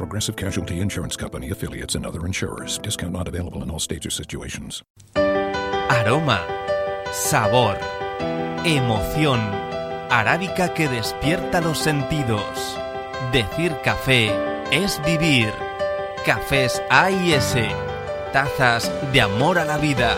Progressive Casualty Insurance Company affiliates and other insurers. Discount not available in all states or situations. Aroma, sabor, emoción, arábica que despierta los sentidos. Decir café es vivir. Cafés A y S, tazas de amor a la vida.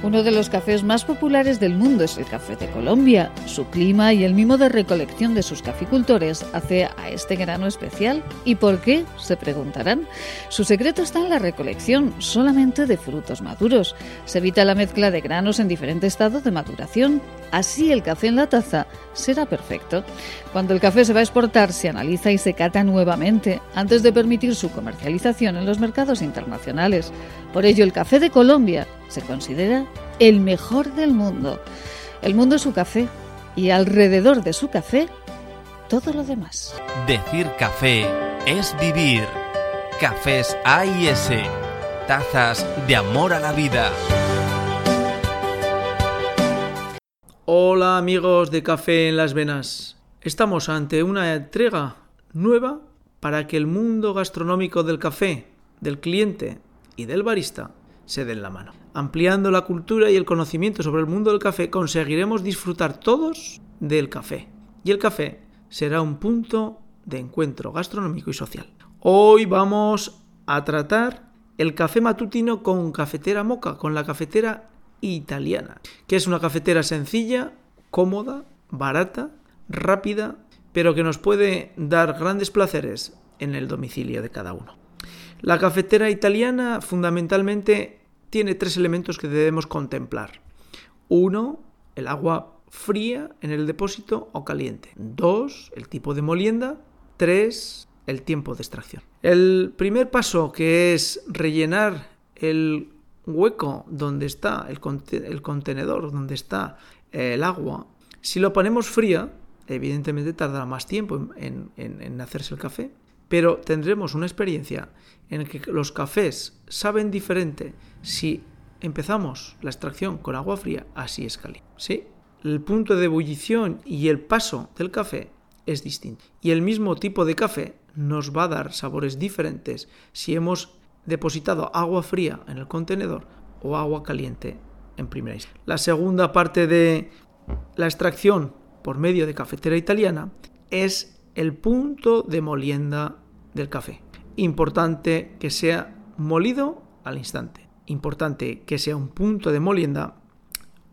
Uno de los cafés más populares del mundo es el café de Colombia. Su clima y el mimo de recolección de sus caficultores hace a este grano especial. ¿Y por qué? Se preguntarán. Su secreto está en la recolección solamente de frutos maduros. Se evita la mezcla de granos en diferente estado de maduración. Así el café en la taza será perfecto. Cuando el café se va a exportar, se analiza y se cata nuevamente antes de permitir su comercialización en los mercados internacionales. Por ello, el café de Colombia se considera el mejor del mundo. El mundo es su café y alrededor de su café todo lo demás. Decir café es vivir. Cafés A y S, tazas de amor a la vida. Hola amigos de Café en las Venas. Estamos ante una entrega nueva para que el mundo gastronómico del café, del cliente y del barista se den la mano. Ampliando la cultura y el conocimiento sobre el mundo del café, conseguiremos disfrutar todos del café. Y el café será un punto de encuentro gastronómico y social. Hoy vamos a tratar el café matutino con cafetera moca, con la cafetera italiana, que es una cafetera sencilla, cómoda, barata, rápida, pero que nos puede dar grandes placeres en el domicilio de cada uno. La cafetera italiana fundamentalmente tiene tres elementos que debemos contemplar. Uno, el agua fría en el depósito o caliente. Dos, el tipo de molienda. Tres, el tiempo de extracción. El primer paso, que es rellenar el hueco donde está el, contenedor, donde está eh, el agua, si lo ponemos fría, evidentemente tardará más tiempo en, hacerse el café, pero tendremos una experiencia en la que los cafés saben diferente si empezamos la extracción con agua fría, así es caliente. ¿sí? El punto de ebullición y el paso del café es distinto. Y el mismo tipo de café nos va a dar sabores diferentes si hemos depositado agua fría en el contenedor o agua caliente en primera instancia. La segunda parte de la extracción por medio de cafetera italiana es el punto de molienda del café. Importante que sea molido al instante. Importante que sea un punto de molienda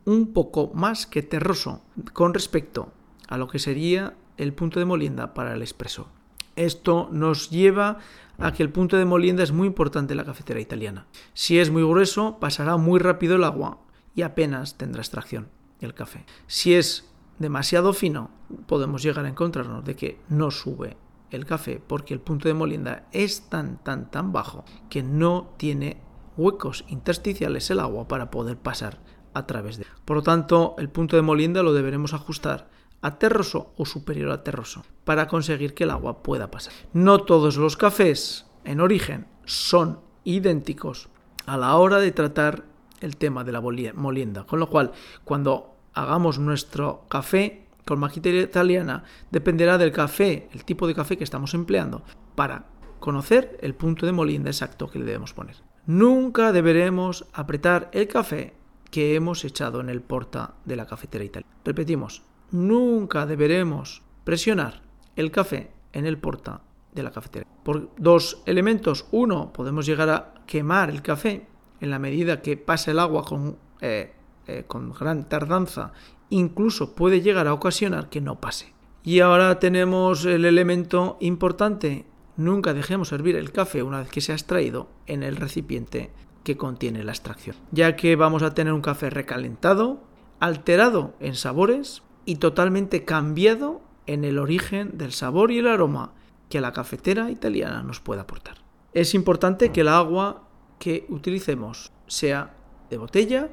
un poco más que terroso con respecto a lo que sería el punto de molienda para el expreso. Esto nos lleva a que el punto de molienda es muy importante en la cafetera italiana. Si es muy grueso, pasará muy rápido el agua y apenas tendrá extracción el café. Si es demasiado fino, podemos llegar a encontrarnos de que no sube el café porque el punto de molienda es tan, tan, tan bajo que no tiene huecos intersticiales el agua para poder pasar a través de. Por lo tanto, el punto de molienda lo deberemos ajustar a terroso o superior a terroso para conseguir que el agua pueda pasar. No todos los cafés en origen son idénticos a la hora de tratar el tema de la molienda. Con lo cual, cuando hagamos nuestro café con majita italiana, dependerá del café, el tipo de café que estamos empleando, para conocer el punto de molienda exacto que le debemos poner. Nunca deberemos apretar el café que hemos echado en el porta de la cafetera italiana. Repetimos, nunca deberemos presionar el café en el porta de la cafetera. Por dos elementos. Uno, podemos llegar a quemar el café en la medida que pasa el agua con, eh, eh, con gran tardanza. Incluso puede llegar a ocasionar que no pase. Y ahora tenemos el elemento importante. Nunca dejemos hervir el café una vez que se ha extraído en el recipiente que contiene la extracción, ya que vamos a tener un café recalentado, alterado en sabores y totalmente cambiado en el origen del sabor y el aroma que la cafetera italiana nos puede aportar. Es importante que el agua que utilicemos sea de botella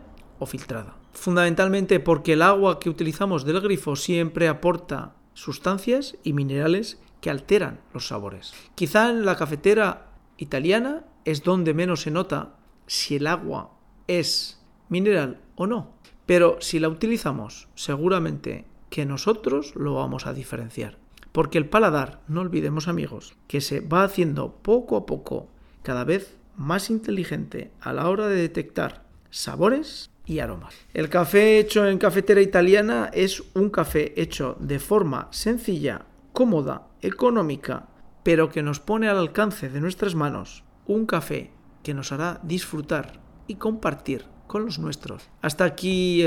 filtrada. Fundamentalmente porque el agua que utilizamos del grifo siempre aporta sustancias y minerales que alteran los sabores. Quizá en la cafetera italiana es donde menos se nota si el agua es mineral o no. Pero si la utilizamos, seguramente que nosotros lo vamos a diferenciar. Porque el paladar, no olvidemos amigos, que se va haciendo poco a poco cada vez más inteligente a la hora de detectar sabores y aromas. El café hecho en cafetera italiana es un café hecho de forma sencilla, cómoda, económica, pero que nos pone al alcance de nuestras manos un café que nos hará disfrutar y compartir con los nuestros. Hasta aquí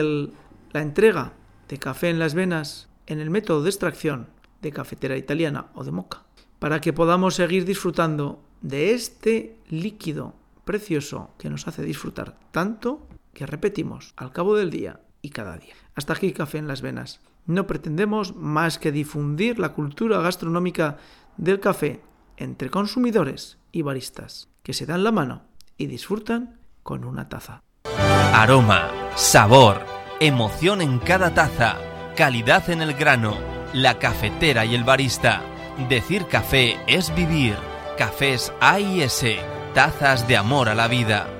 la entrega de café en las venas en el método de extracción de cafetera italiana o de moca, para que podamos seguir disfrutando de este líquido precioso que nos hace disfrutar tanto que repetimos al cabo del día y cada día. Hasta aquí café en las venas. No pretendemos más que difundir la cultura gastronómica del café entre consumidores y baristas que se dan la mano y disfrutan con una taza. Aroma, sabor, emoción en cada taza, calidad en el grano, la cafetera y el barista. Decir café es vivir. Cafés A y S, tazas de amor a la vida.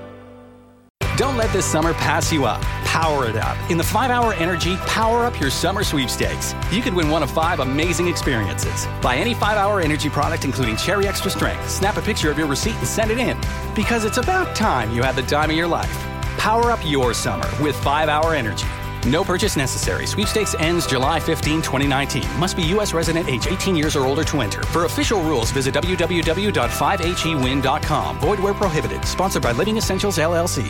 Don't let this summer pass you up. Power it up in the 5 Hour Energy Power Up Your Summer Sweepstakes. You could win one of five amazing experiences. Buy any 5 Hour Energy product, including Cherry Extra Strength. Snap a picture of your receipt and send it in. Because it's about time you had the time of your life. Power up your summer with 5 Hour Energy. No purchase necessary. Sweepstakes ends July 15, 2019. Must be U.S. resident age 18 years or older to enter. For official rules, visit www.5hewin.com. Void where prohibited. Sponsored by Living Essentials, LLC.